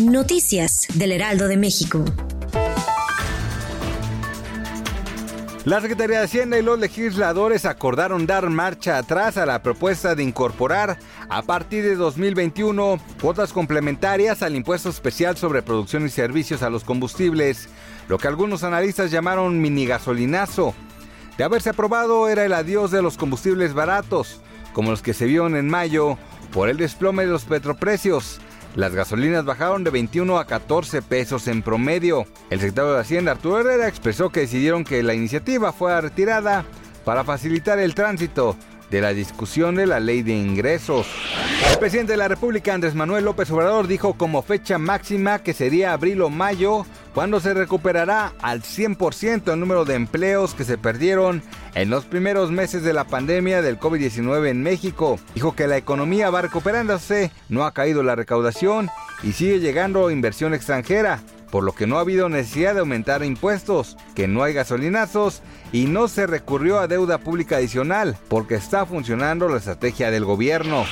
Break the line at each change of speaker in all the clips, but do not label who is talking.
Noticias del Heraldo de México.
La Secretaría de Hacienda y los legisladores acordaron dar marcha atrás a la propuesta de incorporar a partir de 2021 cuotas complementarias al impuesto especial sobre producción y servicios a los combustibles, lo que algunos analistas llamaron mini gasolinazo. De haberse aprobado era el adiós de los combustibles baratos, como los que se vieron en mayo por el desplome de los petroprecios. Las gasolinas bajaron de 21 a 14 pesos en promedio. El secretario de Hacienda, Arturo Herrera, expresó que decidieron que la iniciativa fuera retirada para facilitar el tránsito de la discusión de la ley de ingresos. El presidente de la República, Andrés Manuel López Obrador, dijo como fecha máxima que sería abril o mayo cuando se recuperará al 100% el número de empleos que se perdieron en los primeros meses de la pandemia del COVID-19 en México. Dijo que la economía va recuperándose, no ha caído la recaudación y sigue llegando inversión extranjera, por lo que no ha habido necesidad de aumentar impuestos, que no hay gasolinazos y no se recurrió a deuda pública adicional, porque está funcionando la estrategia del gobierno.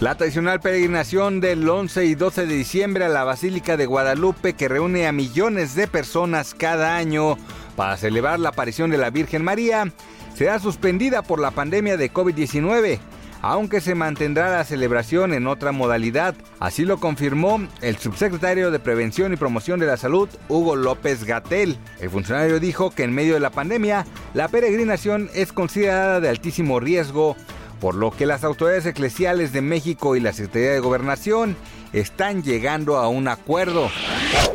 La tradicional peregrinación del 11 y 12 de diciembre a la Basílica de Guadalupe que reúne a millones de personas cada año para celebrar la aparición de la Virgen María será suspendida por la pandemia de COVID-19 aunque se mantendrá la celebración en otra modalidad. Así lo confirmó el subsecretario de Prevención y Promoción de la Salud, Hugo López Gatel. El funcionario dijo que en medio de la pandemia, la peregrinación es considerada de altísimo riesgo, por lo que las autoridades eclesiales de México y la Secretaría de Gobernación están llegando a un acuerdo.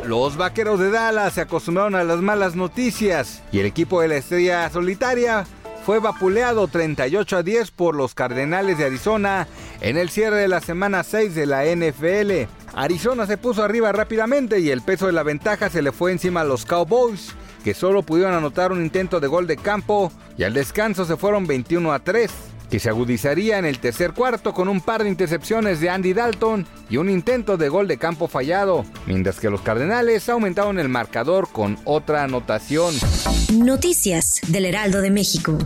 Los vaqueros de Dallas se acostumbraron a las malas noticias y el equipo de la estrella solitaria fue vapuleado 38 a 10 por los Cardenales de Arizona en el cierre de la semana 6 de la NFL. Arizona se puso arriba rápidamente y el peso de la ventaja se le fue encima a los Cowboys, que solo pudieron anotar un intento de gol de campo y al descanso se fueron 21 a 3 que se agudizaría en el tercer cuarto con un par de intercepciones de Andy Dalton y un intento de gol de campo fallado, mientras que los Cardenales aumentaron el marcador con otra anotación.
Noticias del Heraldo de México.